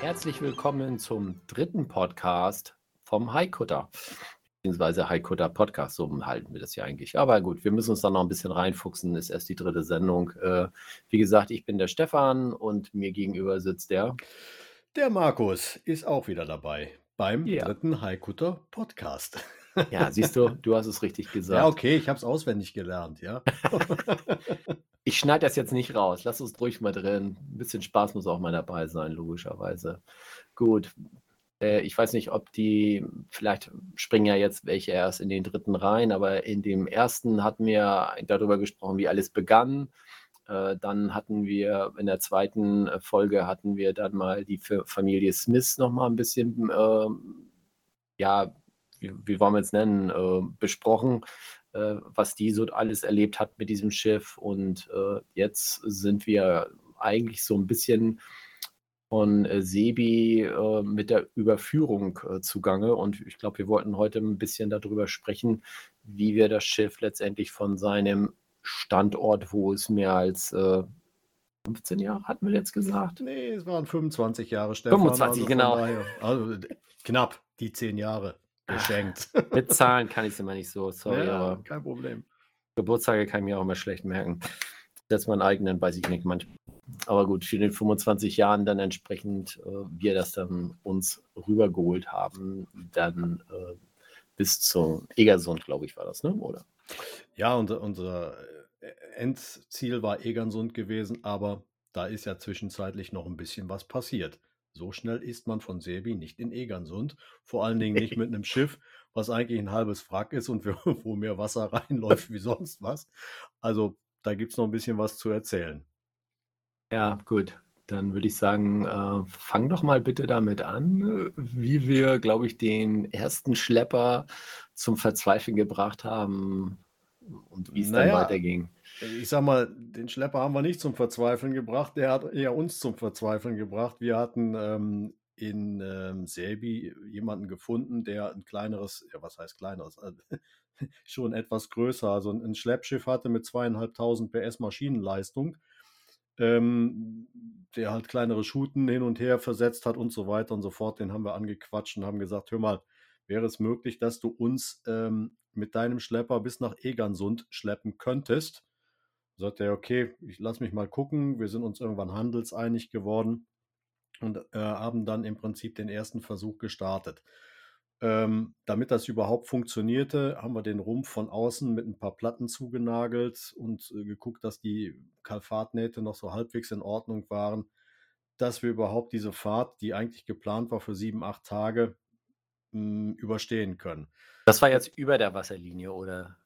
Herzlich willkommen zum dritten Podcast vom Haikutter. Beziehungsweise Haikutter Podcast, so halten wir das ja eigentlich. Aber gut, wir müssen uns da noch ein bisschen reinfuchsen, ist erst die dritte Sendung. Äh, wie gesagt, ich bin der Stefan und mir gegenüber sitzt der. Der Markus ist auch wieder dabei beim Ja. dritten Haikutter Podcast. Ja, siehst du, du hast es richtig gesagt. Ja, okay, ich habe es auswendig gelernt, ja. Ich schneide das jetzt nicht raus. Lass uns ruhig mal drin. Ein bisschen Spaß muss auch mal dabei sein, logischerweise. Gut. Äh, ich weiß nicht, ob die, vielleicht springen ja jetzt welche erst in den dritten rein, aber in dem ersten hatten wir darüber gesprochen, wie alles begann. Äh, dann hatten wir in der zweiten äh, Folge hatten wir dann mal die Fa- Familie Smith noch mal ein bisschen, ähm, ja, wie, wie wollen wir es nennen, äh, besprochen äh, was die so alles erlebt hat mit diesem Schiff. Und äh, jetzt sind wir eigentlich so ein bisschen von äh, Sebi äh, mit der Überführung äh, zugange. Und ich glaube, wir wollten heute ein bisschen darüber sprechen, wie wir das Schiff letztendlich von seinem Standort, wo es mehr als äh, 15 Jahre, hatten wir jetzt gesagt. Nee, es waren 25 Jahre, Stefan. 25, von genau. daher- Also knapp die 10 Jahre geschenkt. Mit Zahlen kann ich es immer nicht so, sorry, ja, aber kein Problem. Geburtstage kann ich mir auch immer schlecht merken. Selbst meinen eigenen weiß ich nicht manchmal. Aber gut, für den 25 Jahren dann entsprechend, äh, wir das dann uns rübergeholt haben, dann äh, bis zum Egersund, glaube ich, war das, ne? Oder? Ja, unser, unser äh, Endziel war Egernsund gewesen, aber da ist ja zwischenzeitlich noch ein bisschen was passiert. So schnell ist man von Sebi nicht in Egernsund, vor allen Dingen nicht mit einem Schiff, was eigentlich ein halbes Wrack ist und wo mehr Wasser reinläuft wie sonst was. Also da gibt es noch ein bisschen was zu erzählen. Ja, gut. Dann würde ich sagen, äh, fang doch mal bitte damit an, wie wir, glaube ich, den ersten Schlepper zum Verzweifeln gebracht haben und wie es dann Naja, weiterging. Ich sag mal, den Schlepper haben wir nicht zum Verzweifeln gebracht, der hat eher uns zum Verzweifeln gebracht. Wir hatten ähm, in ähm, Selby jemanden gefunden, der ein kleineres, ja, was heißt kleineres, Also, schon etwas größer, also ein ein Schleppschiff hatte mit zweieinhalbtausend PS Maschinenleistung, ähm, der halt kleinere Schuten hin und her versetzt hat und so weiter und so fort. Den haben wir angequatscht und haben gesagt, hör mal, wäre es möglich, dass du uns ähm, mit deinem Schlepper bis nach Egernsund schleppen könntest? Sagt er, okay, ich lass mich mal gucken. Wir sind uns irgendwann handelseinig geworden und äh, haben dann im Prinzip den ersten Versuch gestartet. Ähm, damit das überhaupt funktionierte, haben wir den Rumpf von außen mit ein paar Platten zugenagelt und äh, geguckt, dass die Kalfatnähte noch so halbwegs in Ordnung waren, dass wir überhaupt diese Fahrt, die eigentlich geplant war für sieben, acht Tage, mh, überstehen können. Das war jetzt über der Wasserlinie, oder?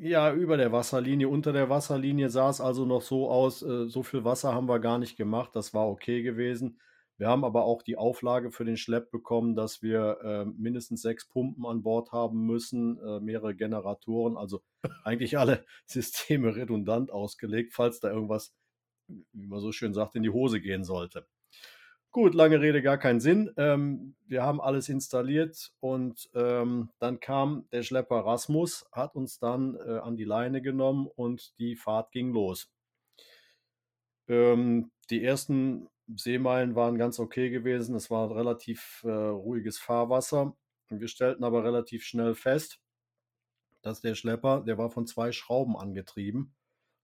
Ja, über der Wasserlinie. Unter der Wasserlinie sah es also noch so aus, äh, so viel Wasser haben wir gar nicht gemacht. Das war okay gewesen. Wir haben aber auch die Auflage für den Schlepp bekommen, dass wir äh, mindestens sechs Pumpen an Bord haben müssen, äh, mehrere Generatoren, also eigentlich alle Systeme redundant ausgelegt, falls da irgendwas, wie man so schön sagt, in die Hose gehen sollte. Gut, lange Rede, gar keinen Sinn. Ähm, wir haben alles installiert und ähm, dann kam der Schlepper Rasmus, hat uns dann äh, an die Leine genommen und die Fahrt ging los. Ähm, die ersten Seemeilen waren ganz okay gewesen. Es war relativ äh, ruhiges Fahrwasser. Wir stellten aber relativ schnell fest, dass der Schlepper, der war von zwei Schrauben angetrieben,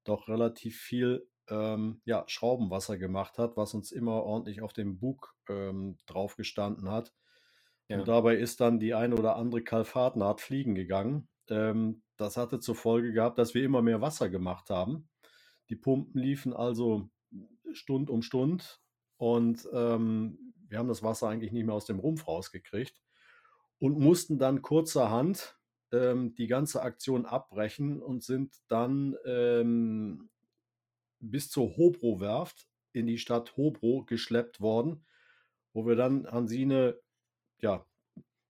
doch relativ viel ähm, ja, Schraubenwasser gemacht hat, was uns immer ordentlich auf dem Bug ähm, drauf gestanden hat. Ja. Und dabei ist dann die eine oder andere Kalfatnaht fliegen gegangen. Ähm, das hatte zur Folge gehabt, dass wir immer mehr Wasser gemacht haben. Die Pumpen liefen also Stund um Stund und ähm, wir haben das Wasser eigentlich nicht mehr aus dem Rumpf rausgekriegt und mussten dann kurzerhand ähm, die ganze Aktion abbrechen und sind dann ähm, bis zur Hobro-Werft in die Stadt Hobro geschleppt worden, wo wir dann Hansine ja,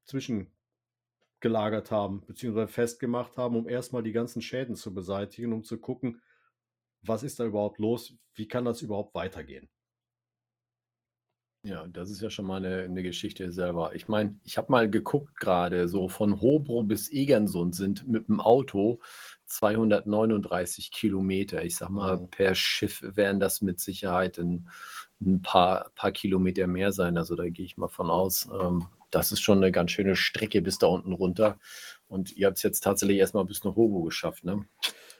zwischengelagert haben, beziehungsweise festgemacht haben, um erstmal die ganzen Schäden zu beseitigen, um zu gucken, was ist da überhaupt los, wie kann das überhaupt weitergehen. Ja, das ist ja schon mal eine, eine Geschichte selber. Ich meine, ich habe mal geguckt gerade, so von Hobro bis Egersund sind mit dem Auto 239 Kilometer. Ich sag mal, Mhm. per Schiff werden das mit Sicherheit ein, ein paar, paar Kilometer mehr sein. Also da gehe ich mal von aus. Ähm, das ist schon eine ganz schöne Strecke bis da unten runter. Und ihr habt es jetzt tatsächlich erstmal bis nach Hobro geschafft, ne?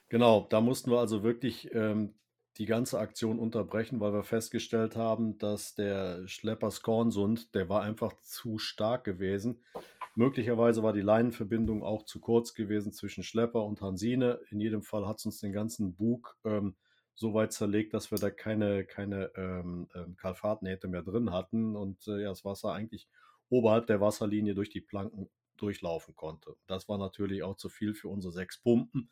Genau, da mussten wir also wirklich ähm, die ganze Aktion unterbrechen, weil wir festgestellt haben, dass der Schlepper Skornsund, der war einfach zu stark gewesen. Möglicherweise war die Leinenverbindung auch zu kurz gewesen zwischen Schlepper und Hansine. In jedem Fall hat es uns den ganzen Bug ähm, so weit zerlegt, dass wir da keine, keine ähm, ähm, Kalfatnähte mehr drin hatten und äh, ja, das Wasser eigentlich oberhalb der Wasserlinie durch die Planken durchlaufen konnte. Das war natürlich auch zu viel für unsere sechs Pumpen.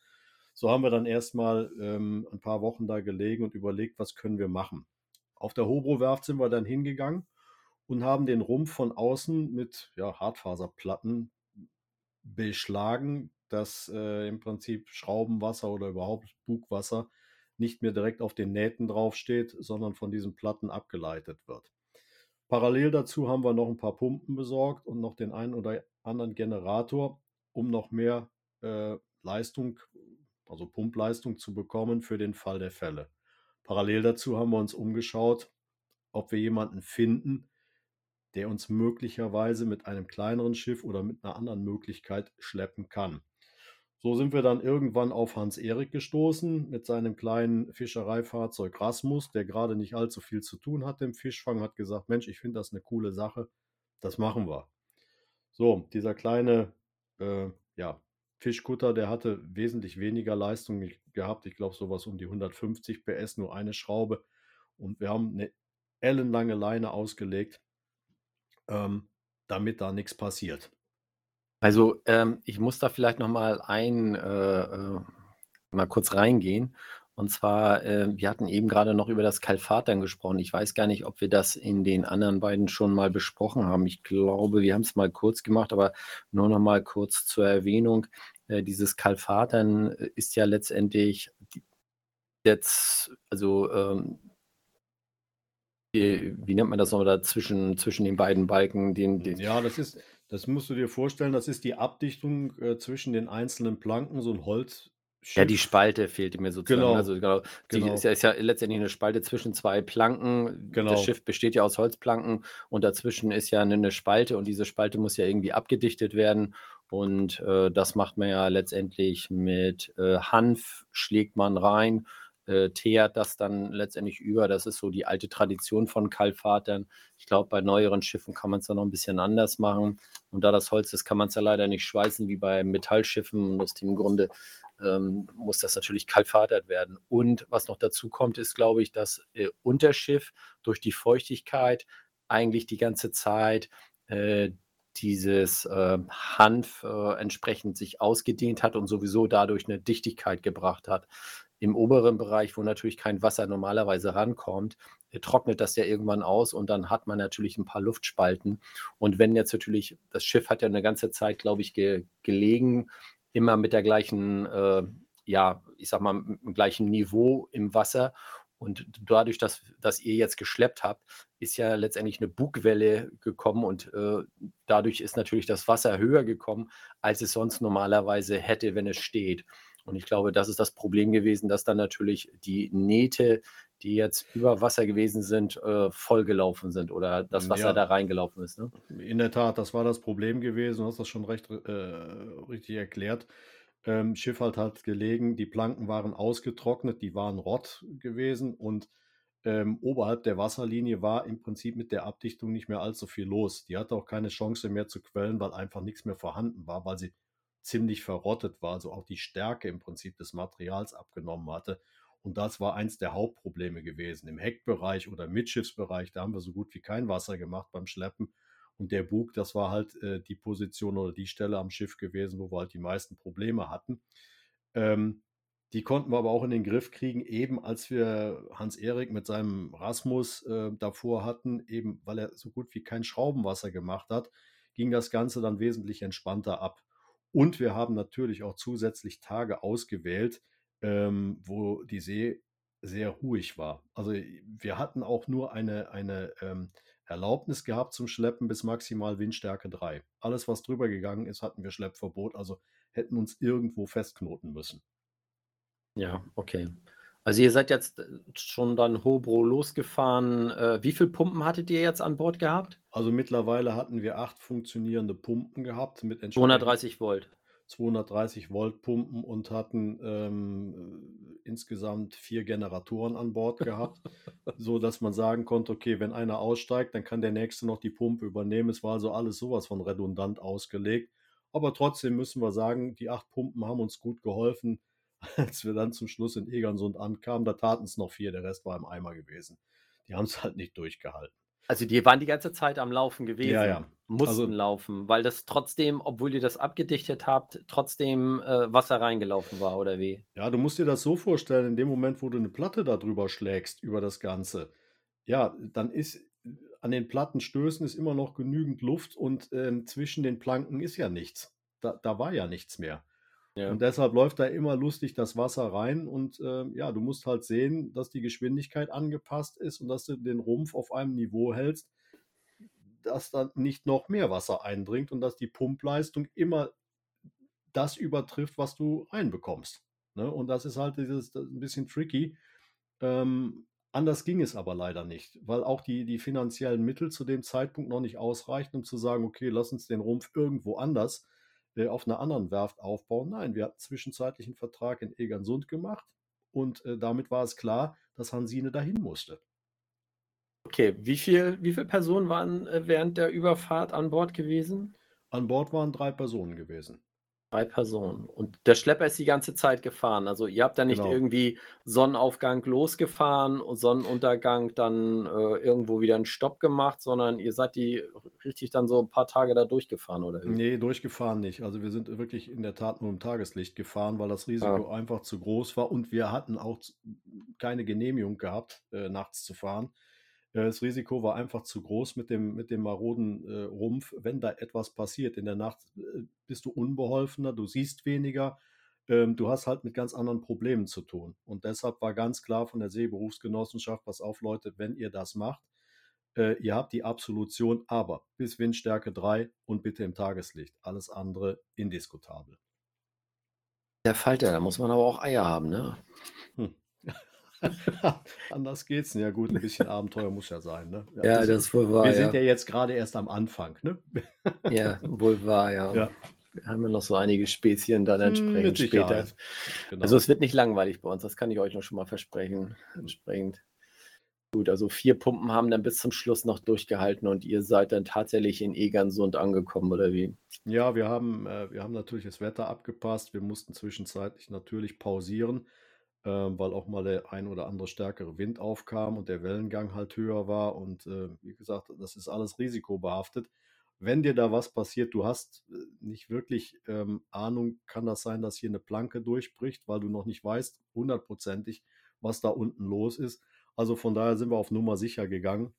So haben wir dann erstmal ähm, ein paar Wochen da gelegen und überlegt, was können wir machen. Auf der Hobro-Werft sind wir dann hingegangen und haben den Rumpf von außen mit ja, Hartfaserplatten beschlagen, dass äh, im Prinzip Schraubenwasser oder überhaupt Bugwasser nicht mehr direkt auf den Nähten draufsteht, sondern von diesen Platten abgeleitet wird. Parallel dazu haben wir noch ein paar Pumpen besorgt und noch den einen oder anderen Generator, um noch mehr äh, Leistung, also Pumpleistung zu bekommen für den Fall der Fälle. Parallel dazu haben wir uns umgeschaut, ob wir jemanden finden, der uns möglicherweise mit einem kleineren Schiff oder mit einer anderen Möglichkeit schleppen kann. So sind wir dann irgendwann auf Hans Erik gestoßen mit seinem kleinen Fischereifahrzeug Rasmus, der gerade nicht allzu viel zu tun hat im Fischfang, hat gesagt, Mensch, ich finde das eine coole Sache, das machen wir. So, dieser kleine äh, ja, Fischkutter, der hatte wesentlich weniger Leistung gehabt, ich glaube sowas um die 150 PS, nur eine Schraube und wir haben eine ellenlange Leine ausgelegt, ähm, damit da nichts passiert. Also, ähm, ich muss da vielleicht noch mal ein äh, äh, mal kurz reingehen. Und zwar, äh, wir hatten eben gerade noch über das Kalfatern gesprochen. Ich weiß gar nicht, ob wir das in den anderen beiden schon mal besprochen haben. Ich glaube, wir haben es mal kurz gemacht, aber nur noch mal kurz zur Erwähnung. Äh, dieses Kalfatern äh, ist ja letztendlich jetzt, also ähm, wie, wie nennt man das noch da zwischen, zwischen den beiden Balken? Den, den, Ja, das ist, das musst du dir vorstellen, das ist die Abdichtung äh, zwischen den einzelnen Planken, so ein Holz. Ja, die Spalte fehlte mir sozusagen. Genau, Also genau, die genau. ist ja, ist ja letztendlich eine Spalte zwischen zwei Planken. Genau. Das Schiff besteht ja aus Holzplanken und dazwischen ist ja eine, eine Spalte und diese Spalte muss ja irgendwie abgedichtet werden. Und äh, das macht man ja letztendlich mit äh, Hanf, schlägt man rein, äh, teert das dann letztendlich über. Das ist so die alte Tradition von Kalfatern. Ich glaube, bei neueren Schiffen kann man es dann noch ein bisschen anders machen. Und da das Holz ist, kann man es ja leider nicht schweißen wie bei Metallschiffen. Und aus dem Grunde ähm, muss das natürlich kalfatert werden. Und was noch dazu kommt, ist, glaube ich, dass äh, Unterschiff durch die Feuchtigkeit eigentlich die ganze Zeit äh, dieses äh, Hanf äh, entsprechend sich ausgedehnt hat und sowieso dadurch eine Dichtigkeit gebracht hat. Im oberen Bereich, wo natürlich kein Wasser normalerweise rankommt, äh, trocknet das ja irgendwann aus und dann hat man natürlich ein paar Luftspalten. Und wenn jetzt natürlich, das Schiff hat ja eine ganze Zeit, glaube ich, ge gelegen, immer mit der gleichen, äh, ja, ich sag mal, dem gleichen Niveau im Wasser. Und dadurch, dass, dass ihr jetzt geschleppt habt, ist ja letztendlich eine Bugwelle gekommen und äh, dadurch ist natürlich das Wasser höher gekommen, als es sonst normalerweise hätte, wenn es steht. Und ich glaube, das ist das Problem gewesen, dass dann natürlich die Nähte, die jetzt über Wasser gewesen sind, äh, vollgelaufen sind oder das Wasser Ja. da reingelaufen ist. Ne? In der Tat, das war das Problem gewesen. Du hast das schon recht äh, richtig erklärt. Ähm, Schiff hat halt gelegen, die Planken waren ausgetrocknet, die waren rott gewesen und ähm, oberhalb der Wasserlinie war im Prinzip mit der Abdichtung nicht mehr allzu viel los. Die hatte auch keine Chance mehr zu quellen, weil einfach nichts mehr vorhanden war, weil sie ziemlich verrottet war, also auch die Stärke im Prinzip des Materials abgenommen hatte. Und das war eins der Hauptprobleme gewesen. Im Heckbereich oder Mitschiffsbereich, da haben wir so gut wie kein Wasser gemacht beim Schleppen. Und der Bug, das war halt äh, die Position oder die Stelle am Schiff gewesen, wo wir halt die meisten Probleme hatten. Ähm, Die konnten wir aber auch in den Griff kriegen, eben als wir Hans-Erik mit seinem Rasmus äh, davor hatten, eben weil er so gut wie kein Schraubenwasser gemacht hat, ging das Ganze dann wesentlich entspannter ab. Und wir haben natürlich auch zusätzlich Tage ausgewählt, ähm, wo die See sehr ruhig war. Also wir hatten auch nur eine, eine ähm, Erlaubnis gehabt zum Schleppen bis maximal Windstärke 3. Alles, was drüber gegangen ist, hatten wir Schleppverbot, also hätten uns irgendwo festknoten müssen. Ja, okay. Also ihr seid jetzt äh, schon dann Hobro losgefahren. Äh, wie viele Pumpen hattet ihr jetzt an Bord gehabt? Also mittlerweile hatten wir acht funktionierende Pumpen gehabt mit 230 Volt. 230 Volt Pumpen und hatten ähm, insgesamt vier Generatoren an Bord gehabt, so dass man sagen konnte, okay, wenn einer aussteigt, dann kann der nächste noch die Pumpe übernehmen. Es war also alles sowas von redundant ausgelegt. Aber trotzdem müssen wir sagen, die acht Pumpen haben uns gut geholfen als wir dann zum Schluss in Egersund ankamen, da taten es noch vier, der Rest war im Eimer gewesen. Die haben es halt nicht durchgehalten. Also die waren die ganze Zeit am Laufen gewesen, ja, ja. mussten also, laufen, weil das trotzdem, obwohl ihr das abgedichtet habt, trotzdem äh, Wasser reingelaufen war, oder wie? Ja, du musst dir das so vorstellen, in dem Moment, wo du eine Platte darüber schlägst, über das Ganze, ja, dann ist an den Plattenstößen ist immer noch genügend Luft und äh, zwischen den Planken ist ja nichts. Da, da war ja nichts mehr. Ja. Und deshalb läuft da immer lustig das Wasser rein. Und äh, ja, du musst halt sehen, dass die Geschwindigkeit angepasst ist und dass du den Rumpf auf einem Niveau hältst, dass dann nicht noch mehr Wasser eindringt und dass die Pumpleistung immer das übertrifft, was du reinbekommst. Ne? Und das ist halt dieses, ein bisschen tricky. Ähm, anders ging es aber leider nicht, weil auch die, die finanziellen Mittel zu dem Zeitpunkt noch nicht ausreichten, um zu sagen, okay, lass uns den Rumpf irgendwo anders äh, auf einer anderen Werft aufbauen. Nein, wir hatten zwischenzeitlich einen Vertrag in Egersund gemacht und äh, damit war es klar, dass Hansine dahin musste. Okay, wie viele wie viel Personen waren äh, während der Überfahrt an Bord gewesen? An Bord waren drei Personen gewesen. Drei Personen. Und der Schlepper ist die ganze Zeit gefahren. Also ihr habt da nicht Genau. irgendwie Sonnenaufgang losgefahren und Sonnenuntergang dann äh, irgendwo wieder einen Stopp gemacht, sondern ihr seid die richtig dann so ein paar Tage da durchgefahren, oder wie? Nee, durchgefahren nicht. Also wir sind wirklich in der Tat nur im Tageslicht gefahren, weil das Risiko einfach zu groß war und wir hatten auch keine Genehmigung gehabt, äh, nachts zu fahren. Äh, das Risiko war einfach zu groß mit dem, mit dem maroden äh, Rumpf. Wenn da etwas passiert in der Nacht, äh, bist du unbeholfener, du siehst weniger, ähm, du hast halt mit ganz anderen Problemen zu tun. Und deshalb war ganz klar von der Seeberufsgenossenschaft, pass auf Leute, wenn ihr das macht, äh, ihr habt die Absolution, aber bis Windstärke 3 und bitte im Tageslicht. Alles andere indiskutabel. Der Falter, da muss man aber auch Eier haben, ne? Hm. Anders geht's. Ja gut, ein bisschen Abenteuer muss ja sein. Ne? Ja, das, das ist wohl wahr, wir ja. sind ja jetzt gerade erst am Anfang. Ne? Ja, wohl wahr, ja. Ja. Wir haben ja noch so einige Spezien dann entsprechend Hm, später. Genau. Also es wird nicht langweilig bei uns, das kann ich euch noch schon mal versprechen. Entsprechend. Gut, also vier Pumpen haben dann bis zum Schluss noch durchgehalten und ihr seid dann tatsächlich in Egernsund angekommen, oder wie? Ja, wir haben, äh, wir haben natürlich das Wetter abgepasst. Wir mussten zwischenzeitlich natürlich pausieren, weil auch mal der ein oder andere stärkere Wind aufkam und der Wellengang halt höher war. Und äh, wie gesagt, das ist alles risikobehaftet. Wenn dir da was passiert, du hast äh, nicht wirklich ähm, Ahnung, kann das sein, dass hier eine Planke durchbricht, weil du noch nicht weißt, hundertprozentig, was da unten los ist. Also von daher sind wir auf Nummer sicher gegangen.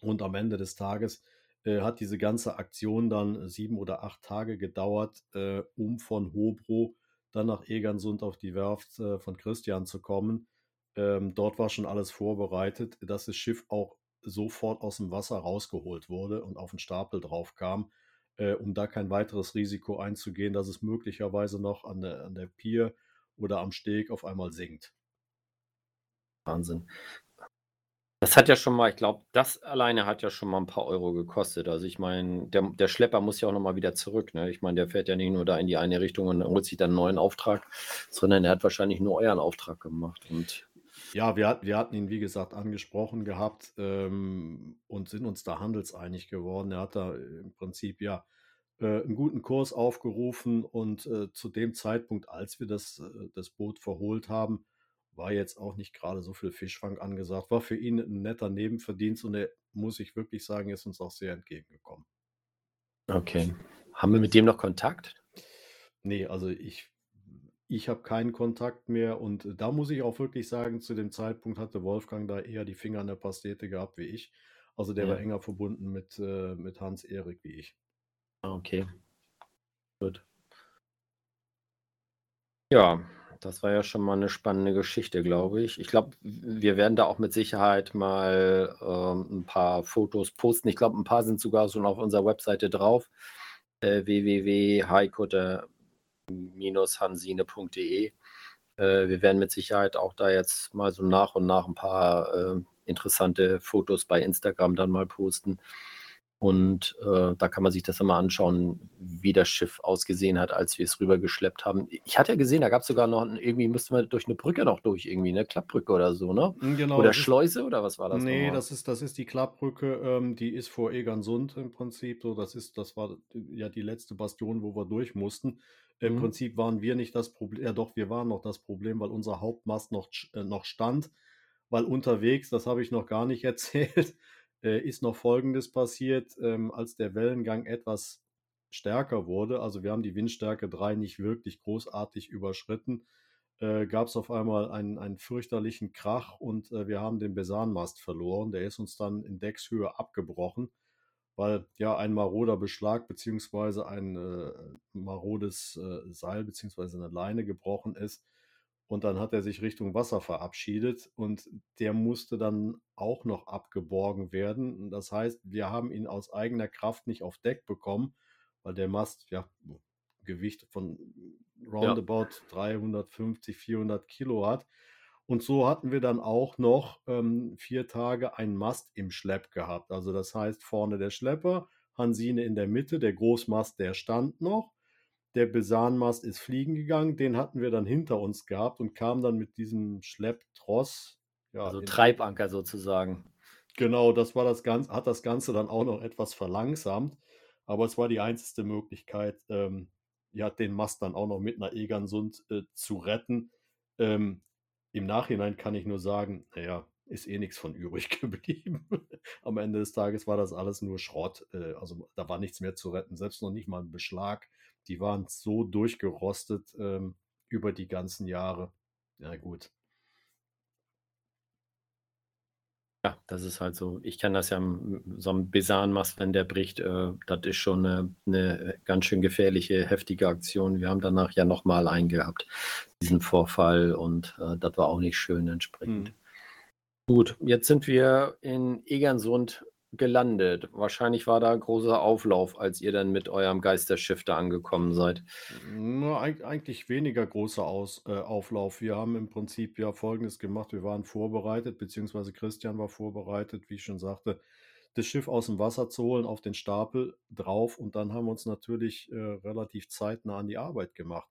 Und am Ende des Tages äh, hat diese ganze Aktion dann sieben oder acht Tage gedauert, äh, um von Hobro dann nach Egernsund auf die Werft äh, von Christian zu kommen. Ähm, dort war schon alles vorbereitet, dass das Schiff auch sofort aus dem Wasser rausgeholt wurde und auf den Stapel drauf kam, äh, um da kein weiteres Risiko einzugehen, dass es möglicherweise noch an der, an der Pier oder am Steg auf einmal sinkt. Wahnsinn. Das hat ja schon mal, ich glaube, das alleine hat ja schon mal ein paar Euro gekostet. Also ich meine, der, der Schlepper muss ja auch nochmal wieder zurück. Ne? Ich meine, der fährt ja nicht nur da in die eine Richtung und holt sich dann einen neuen Auftrag, sondern er hat wahrscheinlich nur euren Auftrag gemacht. Und Ja, wir, wir hatten ihn, wie gesagt, angesprochen gehabt ähm, und sind uns da handelseinig geworden. Er hat da im Prinzip ja äh, einen guten Kurs aufgerufen und äh, zu dem Zeitpunkt, als wir das, äh, das Boot verholt haben, war jetzt auch nicht gerade so viel Fischfang angesagt. War für ihn ein netter Nebenverdienst und er, muss ich wirklich sagen, ist uns auch sehr entgegengekommen. okay. Haben wir mit dem noch Kontakt? Nee, also ich, ich habe keinen Kontakt mehr und da muss ich auch wirklich sagen, zu dem Zeitpunkt hatte Wolfgang da eher die Finger an der Pastete gehabt wie ich. Also der war Ja. enger verbunden mit, äh, mit Hans-Erik wie ich. Ah, Okay. Gut. Ja, das war ja schon mal eine spannende Geschichte, glaube ich. Ich glaube, wir werden da auch mit Sicherheit mal ähm, ein paar Fotos posten. Ich glaube, ein paar sind sogar schon auf unserer Webseite drauf. Äh, www.heikutte-hansine.de. Äh, wir werden mit Sicherheit auch da jetzt mal so nach und nach ein paar äh, interessante Fotos bei Instagram dann mal posten. Und äh, da kann man sich das dann mal anschauen, wie das Schiff ausgesehen hat, als wir es rübergeschleppt haben. Ich hatte ja gesehen, da gab es sogar noch, ein- irgendwie musste man durch eine Brücke noch durch, irgendwie, eine Klappbrücke oder so, ne? Mm, Genau, Oder das ist, Schleuse oder was war das nee, nochmal? das ist, das ist die Klappbrücke, ähm, die ist vor Egersund im Prinzip. So, das ist, das war ja die letzte Bastion, wo wir durch mussten. Im Mhm. Prinzip waren wir nicht das Problem, ja doch, wir waren noch das Problem, weil unser Hauptmast noch, äh, noch stand. Weil unterwegs, das habe ich noch gar nicht erzählt, äh, ist noch Folgendes passiert, ähm, als der Wellengang etwas stärker wurde. Also wir haben die Windstärke 3 nicht wirklich großartig überschritten. Äh, gab es auf einmal einen, einen fürchterlichen Krach und äh, wir haben den Besanmast verloren. Der ist uns dann in Deckshöhe abgebrochen, weil ja ein maroder Beschlag beziehungsweise ein äh, marodes äh, Seil beziehungsweise eine Leine gebrochen ist. Und dann hat er sich Richtung Wasser verabschiedet und der musste dann auch noch abgeborgen werden. Das heißt, wir haben ihn aus eigener Kraft nicht auf Deck bekommen, weil der Mast ja Gewicht von Ja. roundabout 350, 400 Kilo hat. Und so hatten wir dann auch noch ähm, vier Tage einen Mast im Schlepp gehabt. Also das heißt vorne der Schlepper, Hansine in der Mitte, der Großmast, der stand noch. Der Besanmast ist fliegen gegangen, den hatten wir dann hinter uns gehabt und kam dann mit diesem Schlepptross. Ja, Also Treibanker sozusagen. genau, das war das Ganze, hat das Ganze dann auch noch etwas verlangsamt. Aber es war die einzige Möglichkeit, ähm, ja, den Mast dann auch noch mit einer Egernsund äh, zu retten. Ähm, Im Nachhinein kann ich nur sagen, naja, ist eh nichts von übrig geblieben. Am Ende des Tages war das alles nur Schrott. Äh, also da war nichts mehr zu retten, selbst noch nicht mal ein Beschlag. Die waren so durchgerostet ähm, über die ganzen Jahre. Ja, gut. Ja, das ist halt so. Ich kenne das ja, so ein Besanmast, wenn der bricht, äh, das ist schon eine, eine ganz schön gefährliche, heftige Aktion. Wir haben danach ja nochmal einen gehabt, diesen Vorfall, und äh, das war auch nicht schön entsprechend. Hm. Gut, jetzt sind wir in Egernsund gelandet. Wahrscheinlich war da ein großer Auflauf, als ihr dann mit eurem Geisterschiff da angekommen seid. Na, eig eigentlich weniger großer Aus äh, Auflauf. Wir haben im Prinzip ja Folgendes gemacht. Wir waren vorbereitet, beziehungsweise Christian war vorbereitet, wie ich schon sagte, das Schiff aus dem Wasser zu holen, auf den Stapel drauf und dann haben wir uns natürlich äh, relativ zeitnah an die Arbeit gemacht.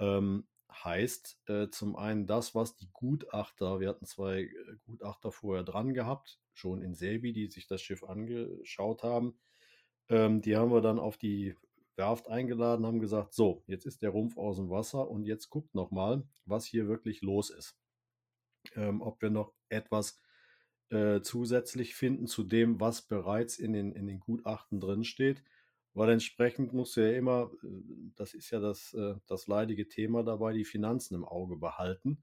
Ähm, heißt äh, zum einen das, was die Gutachter, wir hatten zwei äh, Gutachter vorher dran gehabt, schon in Selby, die sich das Schiff angeschaut haben. Ähm, die haben wir dann auf die Werft eingeladen, haben gesagt, so, jetzt ist der Rumpf aus dem Wasser und jetzt guckt noch mal, was hier wirklich los ist. Ähm, ob wir noch etwas äh, zusätzlich finden zu dem, was bereits in den, in den Gutachten drin steht. Weil entsprechend musst du ja immer, äh, das ist ja das, äh, das leidige Thema dabei, die Finanzen im Auge behalten.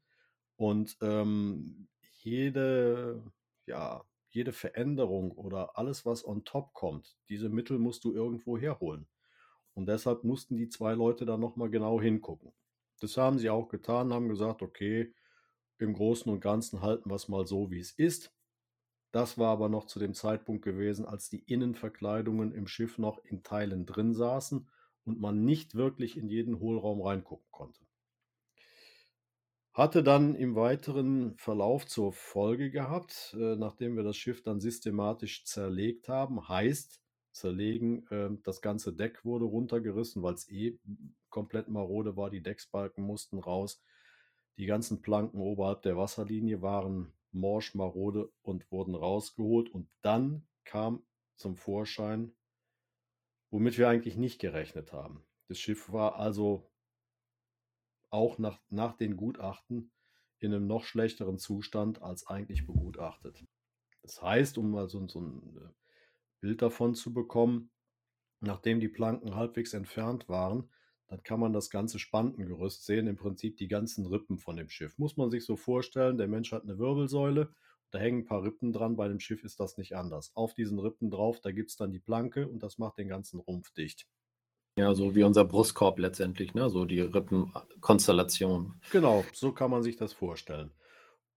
Und ähm, jede, ja, jede Veränderung oder alles, was on top kommt, diese Mittel musst du irgendwo herholen. Und deshalb mussten die zwei Leute da nochmal genau hingucken. Das haben sie auch getan, haben gesagt, okay, im Großen und Ganzen halten wir es mal so, wie es ist. Das war aber noch zu dem Zeitpunkt gewesen, als die Innenverkleidungen im Schiff noch in Teilen drin saßen und man nicht wirklich in jeden Hohlraum reingucken konnte. Hatte dann im weiteren Verlauf zur Folge gehabt, äh, nachdem wir das Schiff dann systematisch zerlegt haben, heißt zerlegen, äh, das ganze Deck wurde runtergerissen, weil es eh komplett marode war, die Decksbalken mussten raus, die ganzen Planken oberhalb der Wasserlinie waren morsch, marode und wurden rausgeholt und dann kam zum Vorschein, womit wir eigentlich nicht gerechnet haben. Das Schiff war also auch nach, nach den Gutachten in einem noch schlechteren Zustand als eigentlich begutachtet. Das heißt, um mal so, so ein äh, Bild davon zu bekommen, nachdem die Planken halbwegs entfernt waren, dann kann man das ganze Spantengerüst sehen, im Prinzip die ganzen Rippen von dem Schiff. Muss man sich so vorstellen, der Mensch hat eine Wirbelsäule, da hängen ein paar Rippen dran, bei dem Schiff ist das nicht anders. Auf diesen Rippen drauf, da gibt es dann die Planke und das macht den ganzen Rumpf dicht. Ja, so wie unser Brustkorb letztendlich, ne? so die Rippenkonstellation. Genau, so kann man sich das vorstellen.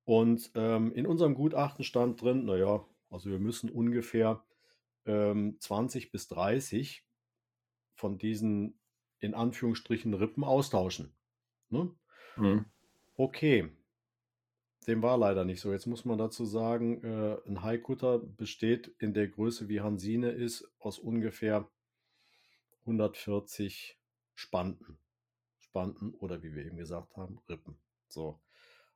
Und ähm, in unserem Gutachten stand drin, naja, also wir müssen ungefähr ähm, 20 bis 30 von diesen in Anführungsstrichen Rippen austauschen. Ne? Mhm. Okay, dem war leider nicht so. Jetzt muss man dazu sagen, äh, ein Haikutter besteht in der Größe, wie Hansine ist, aus ungefähr 140 Spanten. Spanten oder wie wir eben gesagt haben, Rippen. So.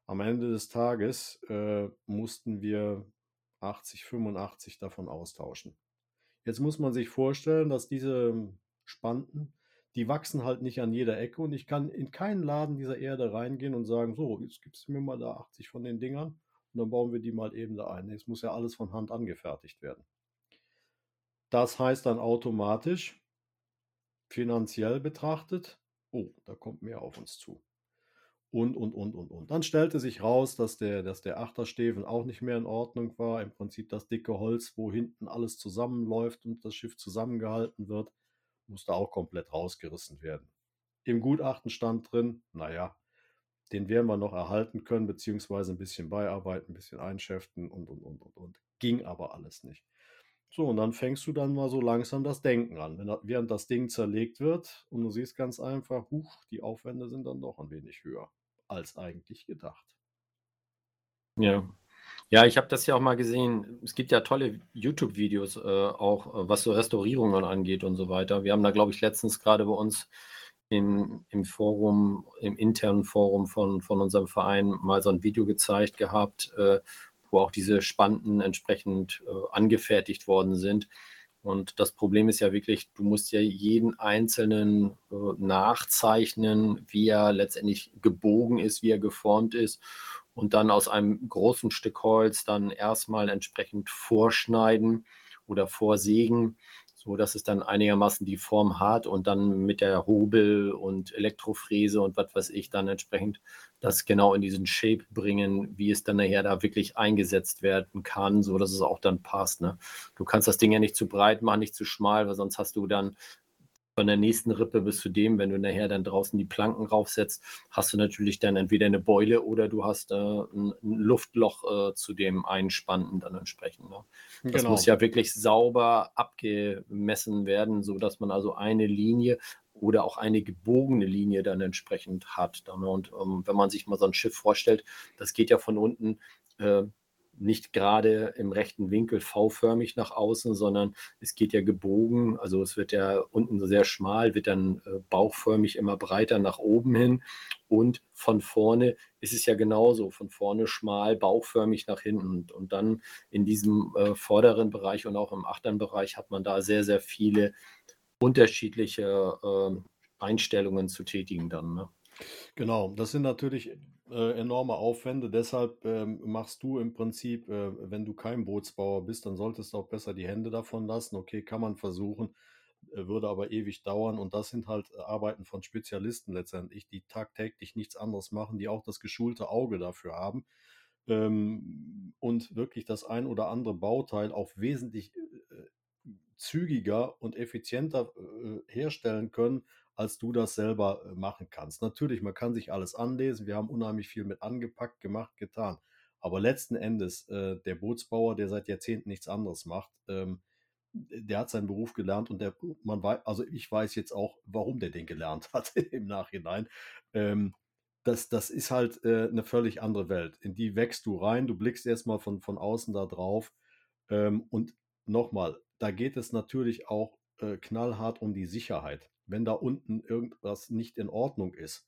Am Ende des Tages äh, mussten wir 80, 85 davon austauschen. Jetzt muss man sich vorstellen, dass diese Spanten, die wachsen halt nicht an jeder Ecke und ich kann in keinen Laden dieser Erde reingehen und sagen, so, jetzt gibst du mir mal da 80 von den Dingern und dann bauen wir die mal eben da ein. Es muss ja alles von Hand angefertigt werden. Das heißt dann automatisch, finanziell betrachtet, oh, da kommt mehr auf uns zu und, und, und, und, und. Dann stellte sich raus, dass der, dass der Achtersteven auch nicht mehr in Ordnung war. Im Prinzip das dicke Holz, wo hinten alles zusammenläuft und das Schiff zusammengehalten wird, musste auch komplett rausgerissen werden. Im Gutachten stand drin, naja, den werden wir noch erhalten können, beziehungsweise ein bisschen beiarbeiten, ein bisschen einschäften und, und, und, und, und. Ging aber alles nicht. So, und dann fängst du dann mal so langsam das Denken an. Wenn, während das Ding zerlegt wird und du siehst ganz einfach, huch, die Aufwände sind dann doch ein wenig höher als eigentlich gedacht. Ja. Ja, ich habe das ja auch mal gesehen. Es gibt ja tolle YouTube-Videos, äh, auch äh, was so Restaurierungen angeht und so weiter. Wir haben da, glaube ich, letztens gerade bei uns im, im Forum, im internen Forum von, von unserem Verein mal so ein Video gezeigt gehabt, äh, wo auch diese Spanten entsprechend äh, angefertigt worden sind. Und das Problem ist ja wirklich, du musst ja jeden einzelnen äh, nachzeichnen, wie er letztendlich gebogen ist, wie er geformt ist und dann aus einem großen Stück Holz dann erstmal entsprechend vorschneiden oder vorsägen so dass es dann einigermaßen die Form hat und dann mit der Hobel und Elektrofräse und was weiß ich dann entsprechend das genau in diesen Shape bringen, wie es dann nachher da wirklich eingesetzt werden kann, so dass es auch dann passt. Ne? Du kannst das Ding ja nicht zu breit machen, nicht zu schmal, weil sonst hast du dann von der nächsten Rippe bis zu dem, wenn du nachher dann draußen die Planken raufsetzt, hast du natürlich dann entweder eine Beule oder du hast äh, ein, ein, Luftloch äh, zu dem Einspannten dann entsprechend. Ne? Das genau. muss ja wirklich sauber abgemessen werden, sodass man also eine Linie oder auch eine gebogene Linie dann entsprechend hat. Dann, und ähm, wenn man sich mal so ein Schiff vorstellt, das geht ja von unten äh, nicht gerade im rechten Winkel V-förmig nach außen, sondern es geht ja gebogen. Also es wird ja unten sehr schmal, wird dann äh, bauchförmig immer breiter nach oben hin. Und von vorne ist es ja genauso, von vorne schmal, bauchförmig nach hinten. Und, dann in diesem äh, vorderen Bereich und auch im achteren Bereich hat man da sehr, sehr viele unterschiedliche äh, Einstellungen zu tätigen dann. Ne? Genau, das sind natürlich äh, enorme Aufwände. Deshalb ähm, machst du im Prinzip, äh, wenn du kein Bootsbauer bist, dann solltest du auch besser die Hände davon lassen. Okay, kann man versuchen, äh, würde aber ewig dauern. Und das sind halt Arbeiten von Spezialisten letztendlich, die tagtäglich nichts anderes machen, die auch das geschulte Auge dafür haben ähm, und wirklich das ein oder andere Bauteil auch wesentlich äh, zügiger und effizienter äh, herstellen können, als du das selber äh, machen kannst. Natürlich, man kann sich alles anlesen. Wir haben unheimlich viel mit angepackt, gemacht, getan. Aber letzten Endes, äh, der Bootsbauer, der seit Jahrzehnten nichts anderes macht, ähm, der hat seinen Beruf gelernt und der, man weiß, also ich weiß jetzt auch, warum der den gelernt hat im Nachhinein. Ähm, das, das ist halt äh, eine völlig andere Welt. In die wächst du rein, du blickst erstmal von, von außen da drauf. Ähm, und nochmal, da geht es natürlich auch äh, knallhart um die Sicherheit wenn da unten irgendwas nicht in Ordnung ist,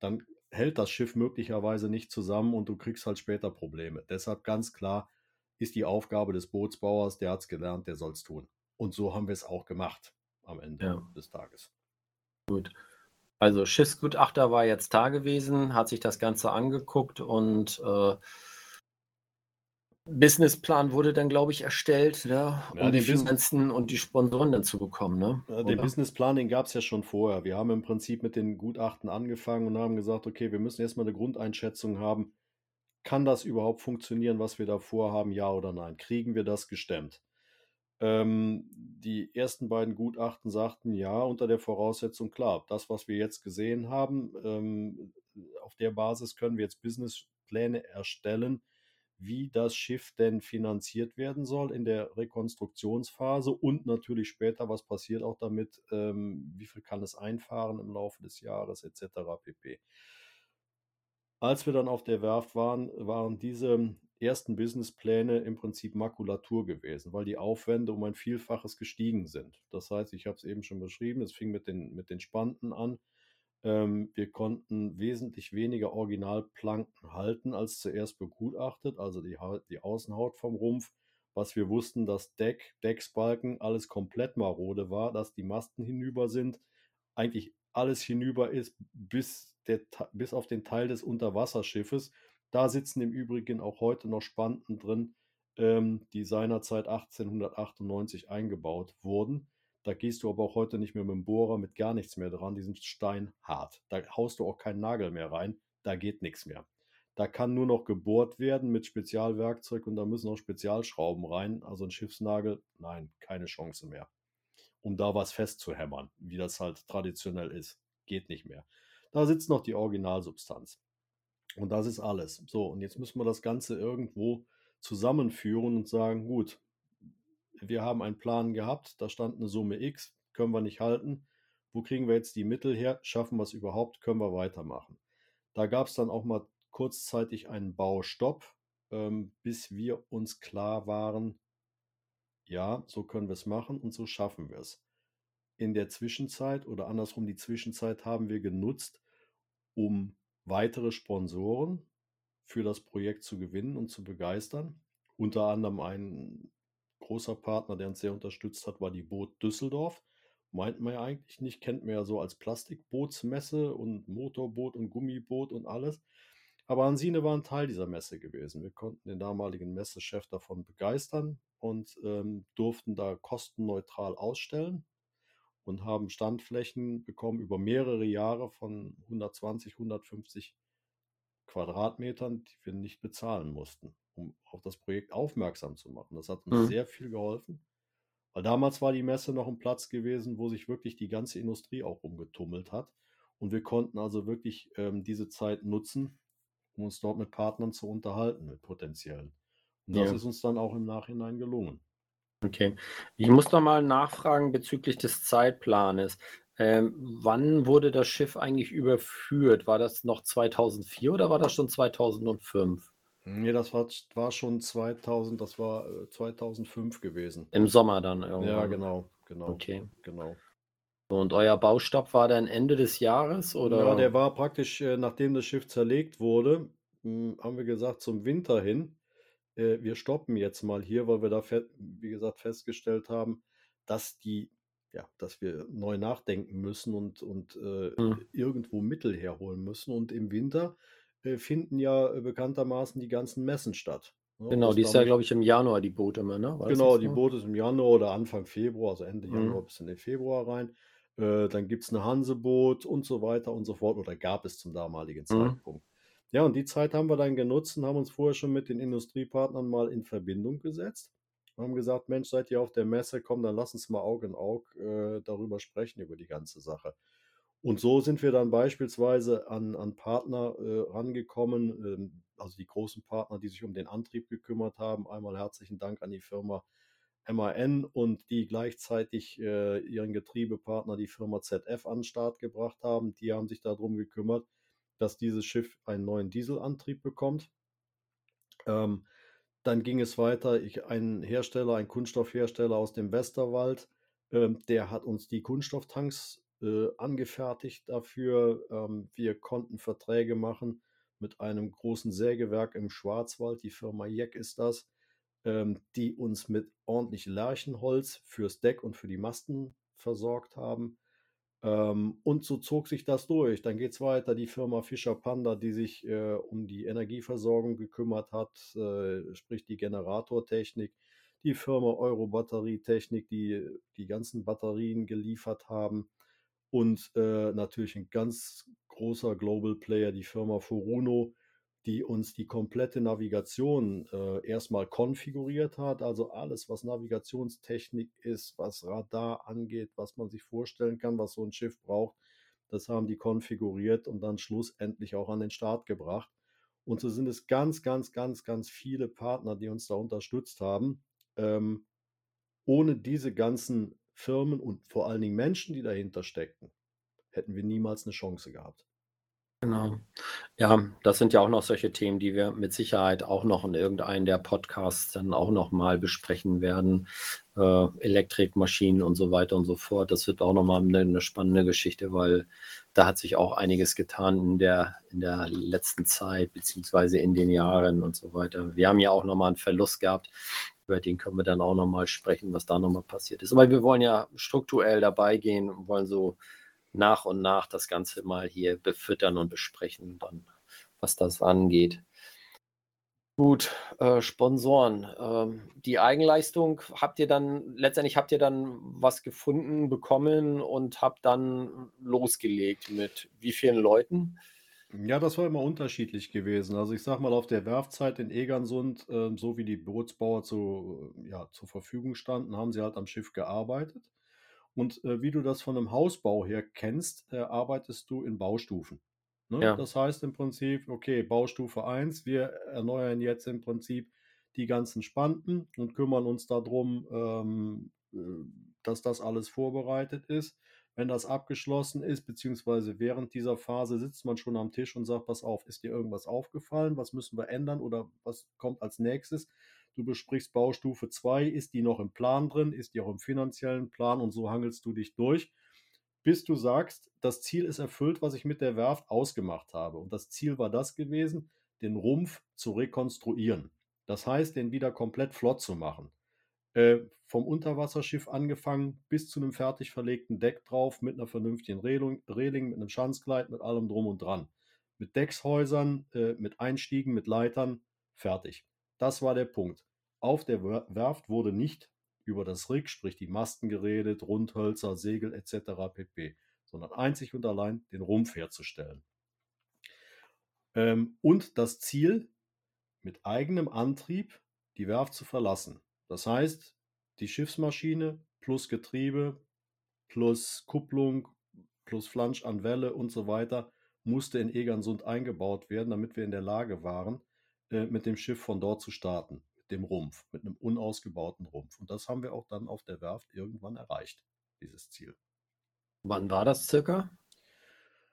dann hält das Schiff möglicherweise nicht zusammen und du kriegst halt später Probleme. Deshalb ganz klar ist die Aufgabe des Bootsbauers, der hat es gelernt, der soll es tun. Und so haben wir es auch gemacht am Ende ja. des Tages. Gut. Also Schiffsgutachter war jetzt da gewesen, hat sich das Ganze angeguckt und äh, Businessplan wurde dann, glaube ich, erstellt, ne, Ja, um die den Business- Finanzen und die Sponsoren dann zu bekommen, ne? Ja, Den? Businessplan, den gab es ja schon vorher. Wir haben im Prinzip mit den Gutachten angefangen und haben gesagt, okay, wir müssen erstmal eine Grundeinschätzung haben. Kann das überhaupt funktionieren, was wir da vorhaben, ja oder nein? Kriegen wir das gestemmt? Ähm, die ersten beiden Gutachten sagten ja, unter der Voraussetzung, klar, das, was wir jetzt gesehen haben, ähm, auf der Basis können wir jetzt Businesspläne erstellen, wie das Schiff denn finanziert werden soll in der Rekonstruktionsphase und natürlich später, was passiert auch damit, ähm, wie viel kann es einfahren im Laufe des Jahres etc. pp. Als wir dann auf der Werft waren, waren diese ersten Businesspläne im Prinzip Makulatur gewesen, weil die Aufwände um ein Vielfaches gestiegen sind. Das heißt, ich habe es eben schon beschrieben, es fing mit den, mit den Spanten an. Ähm, wir konnten wesentlich weniger Originalplanken halten als zuerst begutachtet, also die, die Außenhaut vom Rumpf. Was wir wussten, dass Deck, Decksbalken, alles komplett marode war, dass die Masten hinüber sind, eigentlich alles hinüber ist, bis, der, bis auf den Teil des Unterwasserschiffes. Da sitzen im Übrigen auch heute noch Spanten drin, ähm, die seinerzeit 1898 eingebaut wurden. Da gehst du aber auch heute nicht mehr mit dem Bohrer, mit gar nichts mehr dran. Die sind steinhart. Da haust du auch keinen Nagel mehr rein. Da geht nichts mehr. Da kann nur noch gebohrt werden mit Spezialwerkzeug und da müssen auch Spezialschrauben rein. Also ein Schiffsnagel, nein, keine Chance mehr. Um da was festzuhämmern, wie das halt traditionell ist. Geht nicht mehr. Da sitzt noch die Originalsubstanz. Und das ist alles. So, und jetzt müssen wir das Ganze irgendwo zusammenführen und sagen, gut, wir haben einen Plan gehabt, da stand eine Summe X, können wir nicht halten. Wo kriegen wir jetzt die Mittel her? Schaffen wir es überhaupt? Können wir weitermachen? Da gab es dann auch mal kurzzeitig einen Baustopp, ähm, bis wir uns klar waren, ja, so können wir es machen und so schaffen wir es. In der Zwischenzeit oder andersrum, die Zwischenzeit haben wir genutzt, um weitere Sponsoren für das Projekt zu gewinnen und zu begeistern. Unter anderem ein großer Partner, der uns sehr unterstützt hat, war die Boot Düsseldorf. Meint man ja eigentlich nicht, kennt man ja so als Plastikbootsmesse und Motorboot und Gummiboot und alles. Aber Hansine war ein Teil dieser Messe gewesen. Wir konnten den damaligen Messechef davon begeistern und ähm, durften da kostenneutral ausstellen und haben Standflächen bekommen über mehrere Jahre von 120, 150 Quadratmetern, die wir nicht bezahlen mussten, um auf das Projekt aufmerksam zu machen. Das hat uns Mhm. sehr viel geholfen, weil damals war die Messe noch ein Platz gewesen, wo sich wirklich die ganze Industrie auch rumgetummelt hat. Und wir konnten also wirklich ähm, diese Zeit nutzen, um uns dort mit Partnern zu unterhalten, mit potenziellen. Und das Ja. ist uns dann auch im Nachhinein gelungen. Okay. Ich muss noch mal nachfragen bezüglich des Zeitplanes. Ähm, wann wurde das Schiff eigentlich überführt? War das noch 2004 oder war das schon 2005? Nee, das war, war schon 2000, das war äh, 2005 gewesen. Im Sommer dann Ja, irgendwann. genau, genau, Okay. genau. Und euer Baustopp war dann Ende des Jahres oder? Ja, der war praktisch, äh, nachdem das Schiff zerlegt wurde, mh, haben wir gesagt, zum Winter hin, äh, wir stoppen jetzt mal hier, weil wir da, wie gesagt, festgestellt haben, dass die, ja, dass wir neu nachdenken müssen und, und äh, Hm. irgendwo Mittel herholen müssen. Und im Winter äh, finden ja äh, bekanntermaßen die ganzen Messen statt. ne? Genau, die ist ja, glaube ich, im Januar die Boote immer, ne? War Genau, die so? Boot ist im Januar oder Anfang Februar, also Ende Mhm. Januar bis in den Februar rein. Äh, dann gibt es eine Hanseboot und so weiter und so fort, oder gab es zum damaligen Mhm. Zeitpunkt. Ja, und die Zeit haben wir dann genutzt und haben uns vorher schon mit den Industriepartnern mal in Verbindung gesetzt. Wir haben gesagt, Mensch, seid ihr auf der Messe, komm, dann lass uns mal Aug in Aug äh, darüber sprechen, über die ganze Sache. Und so sind wir dann beispielsweise an, an Partner äh, rangekommen, ähm, also die großen Partner, die sich um den Antrieb gekümmert haben. Einmal herzlichen Dank an die Firma MAN und die gleichzeitig äh, ihren Getriebepartner, die Firma ZF, an den Start gebracht haben. Die haben sich darum gekümmert, dass dieses Schiff einen neuen Dieselantrieb bekommt. Ähm, dann ging es weiter. Ich, ein Hersteller, ein Kunststoffhersteller aus dem Westerwald, ähm, der hat uns die Kunststofftanks äh, angefertigt dafür. Ähm, wir konnten Verträge machen mit einem großen Sägewerk im Schwarzwald. Die Firma Jeck ist das, ähm, die uns mit ordentlich Lärchenholz fürs Deck und für die Masten versorgt haben. Ähm, und so zog sich das durch. Dann geht es weiter. Die Firma Fischer Panda, die sich äh, um die Energieversorgung gekümmert hat, äh, sprich die Generatortechnik. Die Firma Euro-Batterietechnik, die die ganzen Batterien geliefert haben. Und äh, natürlich ein ganz großer Global Player, die Firma Furuno, die uns die komplette Navigation äh, erstmal konfiguriert hat. Also alles, was Navigationstechnik ist, was Radar angeht, was man sich vorstellen kann, was so ein Schiff braucht, das haben die konfiguriert und dann schlussendlich auch an den Start gebracht. Und so sind es ganz, ganz, ganz, ganz viele Partner, die uns da unterstützt haben. Ähm, ohne diese ganzen Firmen und vor allen Dingen Menschen, die dahinter steckten, hätten wir niemals eine Chance gehabt. Genau. Ja, das sind ja auch noch solche Themen, die wir mit Sicherheit auch noch in irgendeinem der Podcasts dann auch noch mal besprechen werden. Äh, Elektrikmaschinen und so weiter und so fort. Das wird auch noch mal eine, eine spannende Geschichte, weil da hat sich auch einiges getan in der, in der letzten Zeit, beziehungsweise in den Jahren und so weiter. Wir haben ja auch noch mal einen Verlust gehabt. Über den können wir dann auch noch mal sprechen, was da noch mal passiert ist. Aber wir wollen ja strukturell dabei gehen und wollen so nach und nach das Ganze mal hier befüttern und besprechen, dann, was das angeht. Gut, äh, Sponsoren. Ähm, die Eigenleistung habt ihr dann, letztendlich habt ihr dann was gefunden, bekommen und habt dann losgelegt mit wie vielen Leuten? Ja, das war immer unterschiedlich gewesen. Also ich sag mal, auf der Werfzeit in Egersund, äh, so wie die Bootsbauer zu, ja, zur Verfügung standen, haben sie halt am Schiff gearbeitet. Und äh, wie du das von einem Hausbau her kennst, äh, arbeitest du in Baustufen. Ne? Ja. Das heißt im Prinzip, okay, Baustufe 1, wir erneuern jetzt im Prinzip die ganzen Spanten und kümmern uns darum, ähm, äh, dass das alles vorbereitet ist. Wenn das abgeschlossen ist, beziehungsweise während dieser Phase sitzt man schon am Tisch und sagt, pass auf, ist dir irgendwas aufgefallen? Was müssen wir ändern oder was kommt als nächstes? Du besprichst Baustufe 2, ist die noch im Plan drin, ist die auch im finanziellen Plan und so hangelst du dich durch, bis du sagst, das Ziel ist erfüllt, was ich mit der Werft ausgemacht habe. Und das Ziel war das gewesen, den Rumpf zu rekonstruieren. Das heißt, den wieder komplett flott zu machen. Äh, vom Unterwasserschiff angefangen bis zu einem fertig verlegten Deck drauf mit einer vernünftigen Reling, mit einem Schanzkleid, mit allem drum und dran. Mit Deckshäusern, äh, mit Einstiegen, mit Leitern, fertig. Das war der Punkt. Auf der Werft wurde nicht über das Rig, sprich die Masten geredet, Rundhölzer, Segel etc. pp., sondern einzig und allein den Rumpf herzustellen. Ähm, und das Ziel, mit eigenem Antrieb die Werft zu verlassen. Das heißt, die Schiffsmaschine plus Getriebe plus Kupplung plus Flansch an Welle und so weiter musste in Egernsund eingebaut werden, damit wir in der Lage waren, äh, mit dem Schiff von dort zu starten dem Rumpf, mit einem unausgebauten Rumpf. Und das haben wir auch dann auf der Werft irgendwann erreicht, dieses Ziel. Wann war das circa?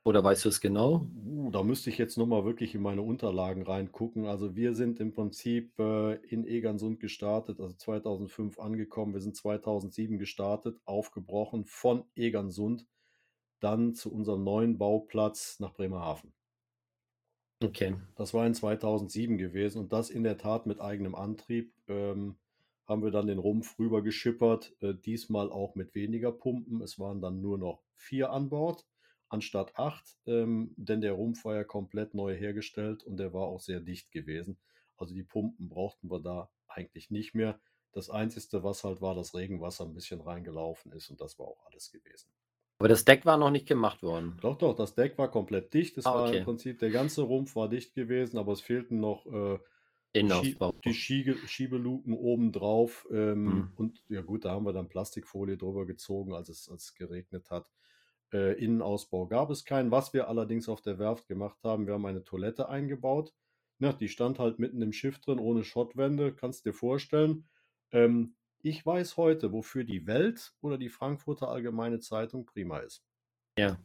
Oder weißt du es genau? Uh, da müsste ich jetzt nochmal wirklich in meine Unterlagen reingucken. Also wir sind im Prinzip äh, in Egernsund gestartet, also 2005 angekommen. Wir sind 2007 gestartet, aufgebrochen von Egernsund dann zu unserem neuen Bauplatz nach Bremerhaven. Okay. Das war in 2007 gewesen und das in der Tat mit eigenem Antrieb. Ähm, haben wir dann den Rumpf rüber geschippert, äh, diesmal auch mit weniger Pumpen. Es waren dann nur noch vier an Bord anstatt acht, ähm, denn der Rumpf war ja komplett neu hergestellt und der war auch sehr dicht gewesen. Also die Pumpen brauchten wir da eigentlich nicht mehr. Das Einzige, was halt war, dass Regenwasser ein bisschen reingelaufen ist und das war auch alles gewesen. Aber das Deck war noch nicht gemacht worden. Doch, doch, das Deck war komplett dicht. Es ah, war im Prinzip, der ganze Rumpf war dicht gewesen, aber es fehlten noch äh, Schie die Schiege Schiebeluken oben drauf. Ähm, hm. Und ja gut, da haben wir dann Plastikfolie drüber gezogen, als es, als es geregnet hat. Äh, Innenausbau gab es keinen. Was wir allerdings auf der Werft gemacht haben, wir haben eine Toilette eingebaut. Ja, die stand halt mitten im Schiff drin, ohne Schottwände, kannst dir vorstellen. Ähm, ich weiß heute, wofür die Welt oder die Frankfurter Allgemeine Zeitung prima ist. Ja,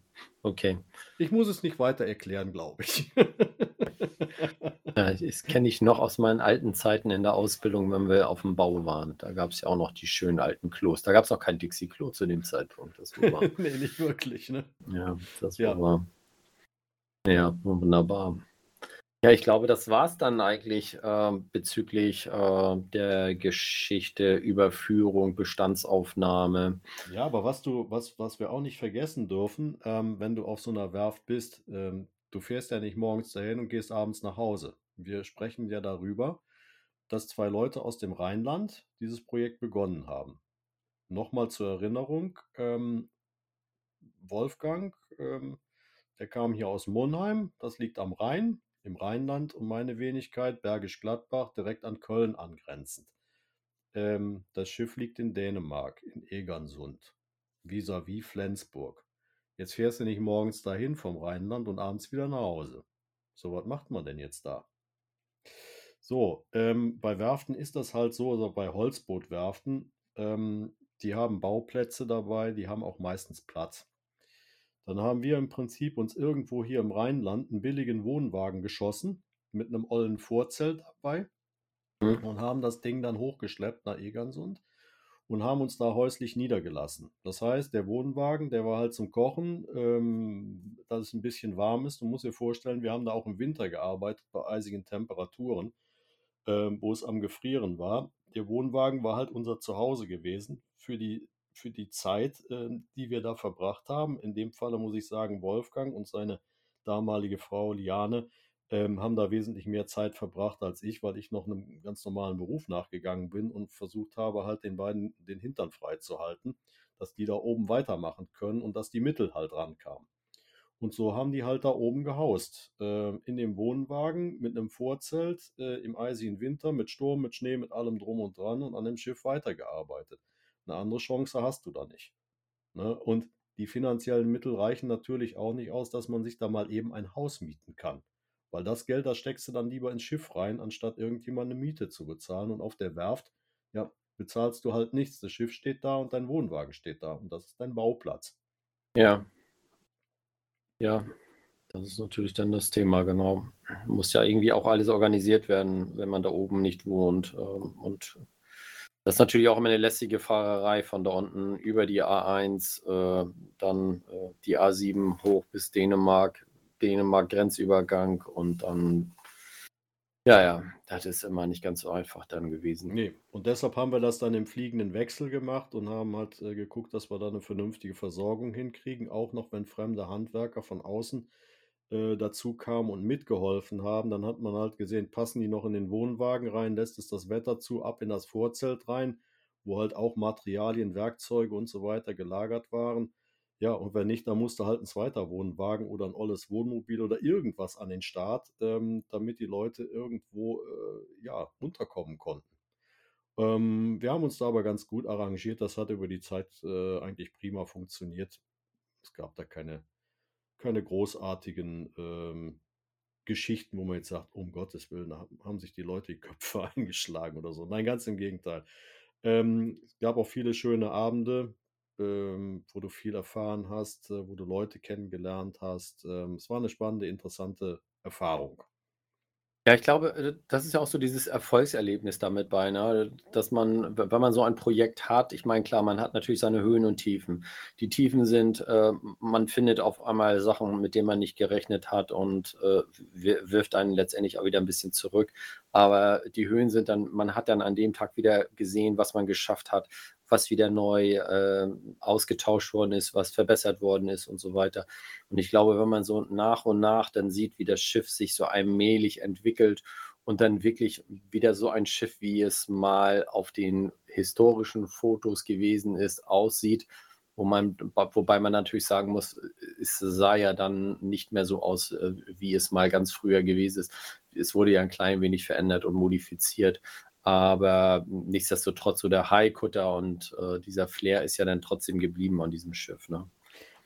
okay. Ich muss es nicht weiter erklären, glaube ich. ja, das kenne ich noch aus meinen alten Zeiten in der Ausbildung, wenn wir auf dem Bau waren. Da gab es ja auch noch die schönen alten Klos. Da gab es noch kein Dixie-Klo zu dem Zeitpunkt. Das war nee, nicht wirklich, ne? Ja, das ja. war. Ja, wunderbar. Ja, ich glaube, das war es dann eigentlich äh, bezüglich äh, der Geschichte, Überführung, Bestandsaufnahme. Ja, aber was du, was, was wir auch nicht vergessen dürfen, ähm, wenn du auf so einer Werft bist, ähm, du fährst ja nicht morgens dahin und gehst abends nach Hause. Wir sprechen ja darüber, dass zwei Leute aus dem Rheinland dieses Projekt begonnen haben. Nochmal zur Erinnerung, ähm, Wolfgang, ähm, der kam hier aus Monheim, das liegt am Rhein, im Rheinland und meine Wenigkeit Bergisch Gladbach direkt an Köln angrenzend. Ähm, das Schiff liegt in Dänemark, in Egersund, vis-à-vis Flensburg. Jetzt fährst du nicht morgens dahin vom Rheinland und abends wieder nach Hause. So, was macht man denn jetzt da? So, ähm, bei Werften ist das halt so, also bei Holzbootwerften, ähm, die haben Bauplätze dabei, die haben auch meistens Platz. Dann haben wir im Prinzip uns irgendwo hier im Rheinland einen billigen Wohnwagen geschossen mit einem ollen Vorzelt dabei Mhm. und haben das Ding dann hochgeschleppt nach Egersund und haben uns da häuslich niedergelassen. Das heißt, der Wohnwagen, der war halt zum Kochen, ähm, dass es ein bisschen warm ist. Du musst dir vorstellen, wir haben da auch im Winter gearbeitet bei eisigen Temperaturen, ähm, wo es am Gefrieren war. Der Wohnwagen war halt unser Zuhause gewesen für die, für die Zeit, ähm, die wir da verbracht haben. In dem Falle muss ich sagen, Wolfgang und seine damalige Frau Liane ähm, haben da wesentlich mehr Zeit verbracht als ich, weil ich noch einem ganz normalen Beruf nachgegangen bin und versucht habe, halt den beiden den Hintern frei zu halten, dass die da oben weitermachen können und dass die Mittel halt rankamen. Und so haben die halt da oben gehaust. Äh, in dem Wohnwagen mit einem Vorzelt äh, im eisigen Winter, mit Sturm, mit Schnee, mit allem drum und dran und an dem Schiff weitergearbeitet. Eine andere Chance hast du da nicht. Ne? Und die finanziellen Mittel reichen natürlich auch nicht aus, dass man sich da mal eben ein Haus mieten kann. Weil das Geld, das steckst du dann lieber ins Schiff rein, anstatt irgendjemand eine Miete zu bezahlen. Und auf der Werft, ja, bezahlst du halt nichts. Das Schiff steht da und dein Wohnwagen steht da. Und das ist dein Bauplatz. Ja. Ja, das ist natürlich dann das Thema, genau. Muss ja irgendwie auch alles organisiert werden, wenn man da oben nicht wohnt. ähm, Und das ist natürlich auch immer eine lästige Fahrerei von da unten über die A1, äh, dann äh, die A7 hoch bis Dänemark, Dänemark Grenzübergang und dann, ja, ja, das ist immer nicht ganz so einfach dann gewesen. Nee, und deshalb haben wir das dann im fliegenden Wechsel gemacht und haben halt äh, geguckt, dass wir da eine vernünftige Versorgung hinkriegen, auch noch wenn fremde Handwerker von außen äh, dazu kamen und mitgeholfen haben. Dann hat man halt gesehen, passen die noch in den Wohnwagen rein, lässt es das Wetter zu, ab in das Vorzelt rein, wo halt auch Materialien, Werkzeuge und so weiter gelagert waren. Ja, und wenn nicht, dann musste halt ein zweiter Wohnwagen oder ein olles Wohnmobil oder irgendwas an den Start, ähm, damit die Leute irgendwo äh, ja, unterkommen konnten. Ähm, wir haben uns da aber ganz gut arrangiert. Das hat über die Zeit äh, eigentlich prima funktioniert. Es gab da keine, keine großartigen ähm, Geschichten, wo man jetzt sagt, um Gottes Willen, haben sich die Leute die Köpfe eingeschlagen oder so. Nein, ganz im Gegenteil. Ähm, es gab auch viele schöne Abende, ähm, wo du viel erfahren hast, äh, wo du Leute kennengelernt hast. Ähm, es war eine spannende, interessante Erfahrung. Ja, ich glaube, äh, das ist ja auch so dieses Erfolgserlebnis damit bei, ne? Dass man, wenn man so ein Projekt hat ich meine, klar, man hat natürlich seine Höhen und Tiefen. Die Tiefen sind, äh, man findet auf einmal Sachen, mit denen man nicht gerechnet hat und, äh, wirft einen letztendlich auch wieder ein bisschen zurück. Aber die Höhen sind dann man hat dann an dem Tag wieder gesehen, was man geschafft hat, was wieder neu, äh, ausgetauscht worden ist, was verbessert worden ist und so weiter. Und ich glaube, wenn man so nach und nach dann sieht, wie das Schiff sich so allmählich entwickelt und dann wirklich wieder so ein Schiff, wie es mal auf den historischen Fotos gewesen ist, aussieht, wo man wobei man natürlich sagen muss, es sah ja dann nicht mehr so aus, äh, wie es mal ganz früher gewesen ist. Es wurde ja ein klein wenig verändert und modifiziert, aber nichtsdestotrotz so der Haikutter und, äh, dieser Flair ist ja dann trotzdem geblieben an diesem Schiff, ne?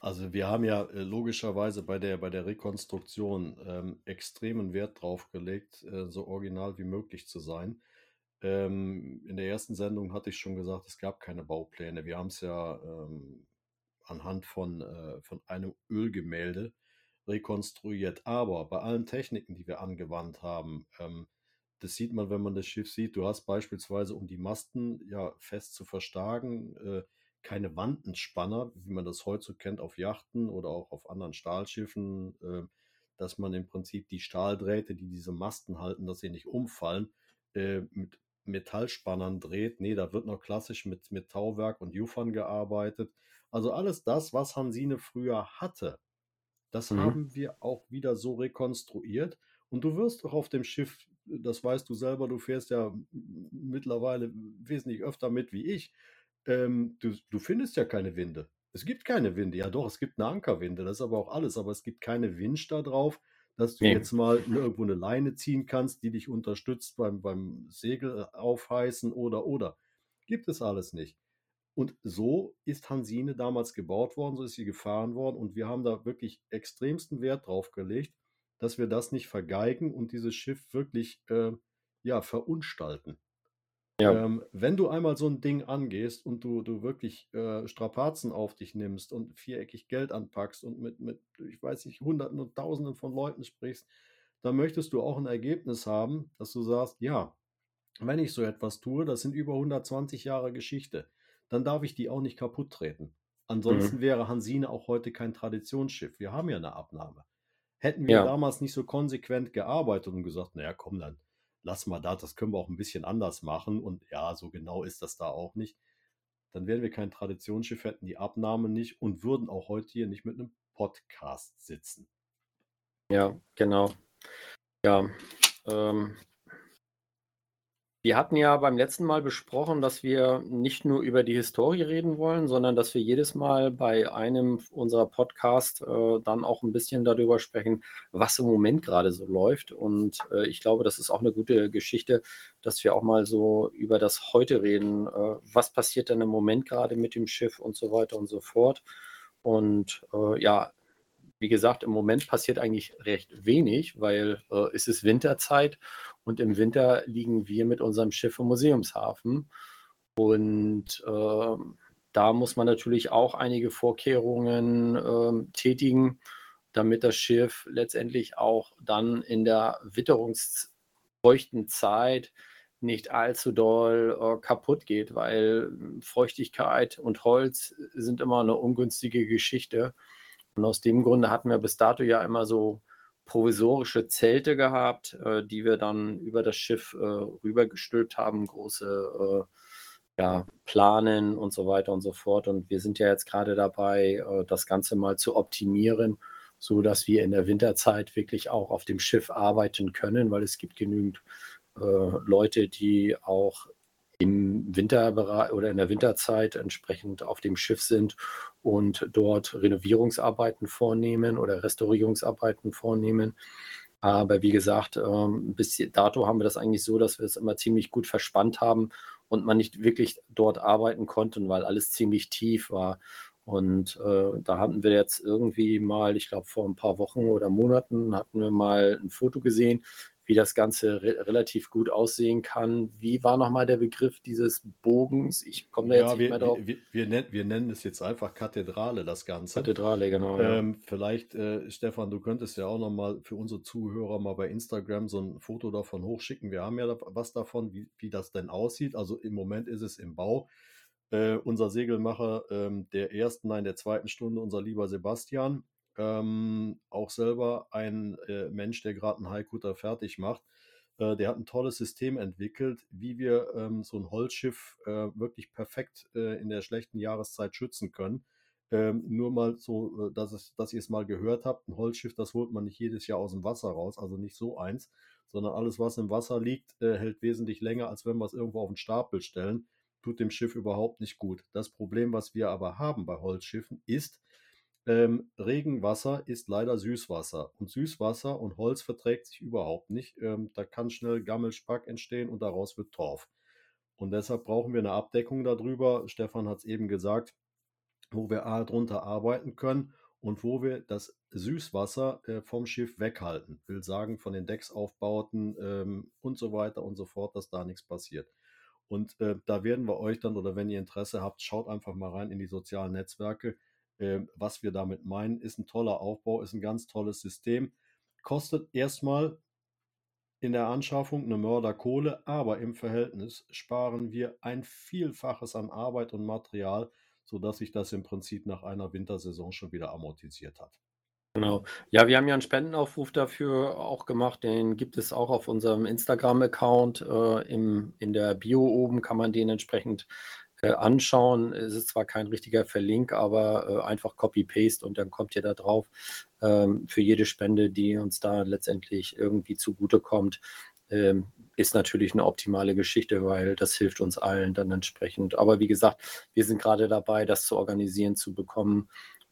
Also wir haben ja äh, logischerweise bei der, bei der Rekonstruktion ähm, extremen Wert drauf gelegt, äh, so original wie möglich zu sein. Ähm, in der ersten Sendung hatte ich schon gesagt, es gab keine Baupläne. Wir haben es ja ähm, anhand von, äh, von einem Ölgemälde rekonstruiert. Aber bei allen Techniken, die wir angewandt haben, ähm, das sieht man, wenn man das Schiff sieht. Du hast beispielsweise, um die Masten ja fest zu verstärken, äh, keine Wandenspanner, wie man das heute so kennt auf Yachten oder auch auf anderen Stahlschiffen. Äh, dass man im Prinzip die Stahldrähte, die diese Masten halten, dass sie nicht umfallen, äh, mit Metallspannern dreht. Nee, da wird noch klassisch mit, mit Tauwerk und Juffern gearbeitet. Also alles das, was Hansine früher hatte, das Mhm. haben wir auch wieder so rekonstruiert. Und du wirst auch auf dem Schiff, das weißt du selber, du fährst ja mittlerweile wesentlich öfter mit wie ich. Ähm, du, du findest ja keine Winde. Es gibt keine Winde. Ja, doch, es gibt eine Ankerwinde, das ist aber auch alles. Aber es gibt keine Winch da drauf, dass du Nee. jetzt mal irgendwo eine Leine ziehen kannst, die dich unterstützt beim, beim Segel aufheißen oder oder. Gibt es alles nicht. Und so ist Hansine damals gebaut worden, so ist sie gefahren worden und wir haben da wirklich extremsten Wert drauf gelegt, dass wir das nicht vergeigen und dieses Schiff wirklich äh, ja, verunstalten. Ja. Ähm, wenn du einmal so ein Ding angehst und du, du wirklich äh, Strapazen auf dich nimmst und viereckig Geld anpackst und mit, mit, ich weiß nicht, Hunderten und Tausenden von Leuten sprichst, dann möchtest du auch ein Ergebnis haben, dass du sagst, ja, wenn ich so etwas tue, das sind über 120 Jahre Geschichte, dann darf ich die auch nicht kaputt treten. Ansonsten wäre Hansine auch heute kein Traditionsschiff. Wir haben ja eine Abnahme. Hätten wir Ja. damals nicht so konsequent gearbeitet und gesagt, naja, komm, dann lass mal da, das können wir auch ein bisschen anders machen und ja, so genau ist das da auch nicht, dann wären wir kein Traditionsschiff, hätten die Abnahme nicht und würden auch heute hier nicht mit einem Podcast sitzen. Ja, genau. Ja, ähm, wir hatten ja beim letzten Mal besprochen, dass wir nicht nur über die Historie reden wollen, sondern dass wir jedes Mal bei einem unserer Podcasts äh, dann auch ein bisschen darüber sprechen, was im Moment gerade so läuft. Und äh, ich glaube, das ist auch eine gute Geschichte, dass wir auch mal so über das Heute reden. Äh, was passiert denn im Moment gerade mit dem Schiff und so weiter und so fort. Und äh, ja, wie gesagt, im Moment passiert eigentlich recht wenig, weil äh, es ist Winterzeit und im Winter liegen wir mit unserem Schiff im Museumshafen. Und ähm, da muss man natürlich auch einige Vorkehrungen ähm, tätigen, damit das Schiff letztendlich auch dann in der witterungsfeuchten Zeit nicht allzu doll äh, kaputt geht, weil Feuchtigkeit und Holz sind immer eine ungünstige Geschichte. Und aus dem Grunde hatten wir bis dato ja immer so provisorische Zelte gehabt, äh, die wir dann über das Schiff äh, rübergestülpt haben, große äh, ja, Planen und so weiter und so fort. Und wir sind ja jetzt gerade dabei, äh, das Ganze mal zu optimieren, so dass wir in der Winterzeit wirklich auch auf dem Schiff arbeiten können, weil es gibt genügend äh, Leute, die auch im Winterbereich oder in der Winterzeit entsprechend auf dem Schiff sind und dort Renovierungsarbeiten vornehmen oder Restaurierungsarbeiten vornehmen. Aber wie gesagt, ähm, bis dato haben wir das eigentlich so, dass wir es immer ziemlich gut verspannt haben und man nicht wirklich dort arbeiten konnte, weil alles ziemlich tief war. Und äh, da hatten wir jetzt irgendwie mal, ich glaube vor ein paar Wochen oder Monaten, hatten wir mal ein Foto gesehen, wie das Ganze re relativ gut aussehen kann. Wie war nochmal der Begriff dieses Bogens? Ich komme da jetzt Ja, nicht wir, mehr drauf. wir, wir, nennen, wir nennen es jetzt einfach Kathedrale, das Ganze. Kathedrale, genau. Ja. Ähm, vielleicht, äh, Stefan, du könntest ja auch nochmal für unsere Zuhörer mal bei Instagram so ein Foto davon hochschicken. Wir haben ja was davon, wie, wie das denn aussieht. Also im Moment ist es im Bau. Äh, unser Segelmacher ähm, der ersten, nein, der zweiten Stunde, unser lieber Sebastian, ähm, auch selber ein äh, Mensch, der gerade einen Haikutter fertig macht. Äh, der hat ein tolles System entwickelt, wie wir ähm, so ein Holzschiff äh, wirklich perfekt äh, in der schlechten Jahreszeit schützen können. Ähm, nur mal so, äh, dass, es, dass ihr es mal gehört habt, ein Holzschiff, das holt man nicht jedes Jahr aus dem Wasser raus, also nicht so eins, sondern alles, was im Wasser liegt, äh, hält wesentlich länger, als wenn wir es irgendwo auf den Stapel stellen. Tut dem Schiff überhaupt nicht gut. Das Problem, was wir aber haben bei Holzschiffen, ist, ähm, Regenwasser ist leider Süßwasser. Und Süßwasser und Holz verträgt sich überhaupt nicht. Ähm, da kann schnell Gammelspack entstehen und daraus wird Torf. Und deshalb brauchen wir eine Abdeckung darüber. Stefan hat es eben gesagt, wo wir A drunter arbeiten können und wo wir das Süßwasser äh, vom Schiff weghalten. Will sagen, von den Decksaufbauten ähm, und so weiter und so fort, dass da nichts passiert. Und äh, da werden wir euch dann, oder wenn ihr Interesse habt, schaut einfach mal rein in die sozialen Netzwerke. Ähm, was wir damit meinen, ist ein toller Aufbau, ist ein ganz tolles System. Kostet erstmal in der Anschaffung eine Mörderkohle, aber im Verhältnis sparen wir ein Vielfaches an Arbeit und Material, sodass sich das im Prinzip nach einer Wintersaison schon wieder amortisiert hat. Genau. Ja, wir haben ja einen Spendenaufruf dafür auch gemacht. Den gibt es auch auf unserem Instagram-Account. Äh, in der Bio oben kann man den entsprechend äh, anschauen. Es ist zwar kein richtiger Verlink, aber äh, einfach Copy-Paste und dann kommt ihr da drauf. Ähm, für jede Spende, die uns da letztendlich irgendwie zugutekommt, ähm, ist natürlich eine optimale Geschichte, weil das hilft uns allen dann entsprechend. Aber wie gesagt, wir sind gerade dabei, das zu organisieren, zu bekommen.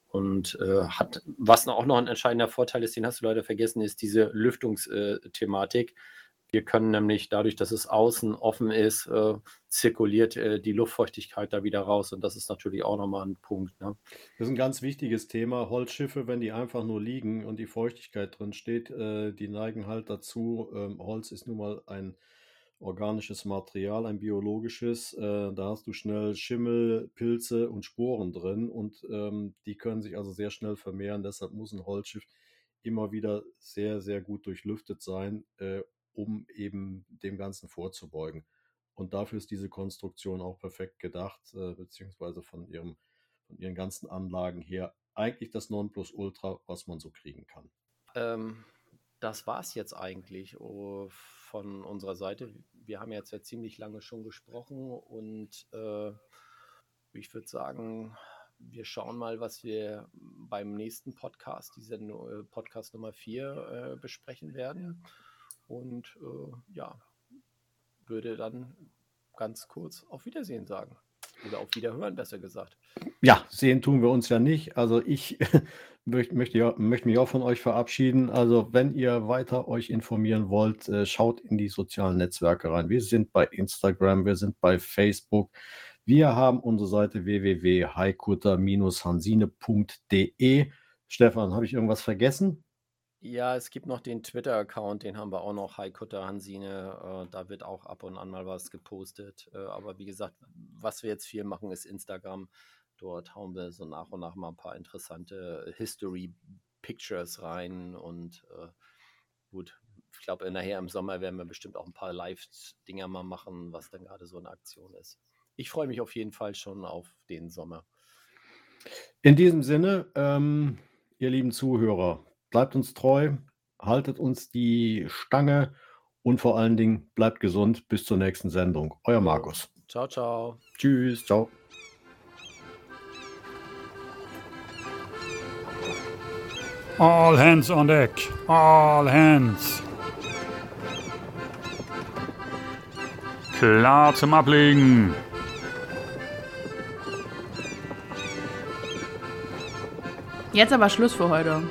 Und äh, hat, was auch noch ein entscheidender Vorteil ist, den hast du leider vergessen, ist diese Lüftungsthematik. Wir können nämlich dadurch, dass es außen offen ist, äh, zirkuliert äh, die Luftfeuchtigkeit da wieder raus. Und das ist natürlich auch nochmal ein Punkt. Ne? Das ist ein ganz wichtiges Thema. Holzschiffe, wenn die einfach nur liegen und die Feuchtigkeit drin steht, äh, die neigen halt dazu. Ähm, Holz ist nun mal ein organisches Material, ein biologisches. Äh, da hast du schnell Schimmel, Pilze und Sporen drin und ähm, die können sich also sehr schnell vermehren. Deshalb muss ein Holzschiff immer wieder sehr, sehr gut durchlüftet sein, äh, um eben dem Ganzen vorzubeugen. Und dafür ist diese Konstruktion auch perfekt gedacht, äh, beziehungsweise von, ihrem, von ihren ganzen Anlagen her eigentlich das Nonplusultra, was man so kriegen kann. Ähm, das war es jetzt eigentlich oh, von unserer Seite wir haben jetzt ja ziemlich lange schon gesprochen und äh, ich würde sagen, wir schauen mal, was wir beim nächsten Podcast, diese äh, Podcast Nummer 4, äh, besprechen werden. Und äh, ja, würde dann ganz kurz auf Wiedersehen sagen. Oder auf Wiederhören, besser gesagt. Ja, sehen tun wir uns ja nicht. Also ich möchte, möchte, möchte mich auch von euch verabschieden. Also wenn ihr weiter euch informieren wollt, äh, schaut in die sozialen Netzwerke rein. Wir sind bei Instagram, wir sind bei Facebook. Wir haben unsere Seite www.heikutter-hansine.de. Stefan, habe ich irgendwas vergessen? Ja, es gibt noch den Twitter-Account, den haben wir auch noch, Heikutter Hansine. Äh, da wird auch ab und an mal was gepostet. Äh, aber wie gesagt, was wir jetzt viel machen, ist Instagram. Dort hauen wir so nach und nach mal ein paar interessante History Pictures rein und äh, gut, ich glaube, nachher im Sommer werden wir bestimmt auch ein paar Live-Dinger mal machen, was dann gerade so eine Aktion ist. Ich freue mich auf jeden Fall schon auf den Sommer. In diesem Sinne, ähm, ihr lieben Zuhörer, bleibt uns treu, haltet uns die Stange und vor allen Dingen bleibt gesund. Bis zur nächsten Sendung. Euer Markus. Ciao, ciao. Tschüss, ciao. All hands on deck. All hands. Klar zum Ablegen. Jetzt aber Schluss für heute.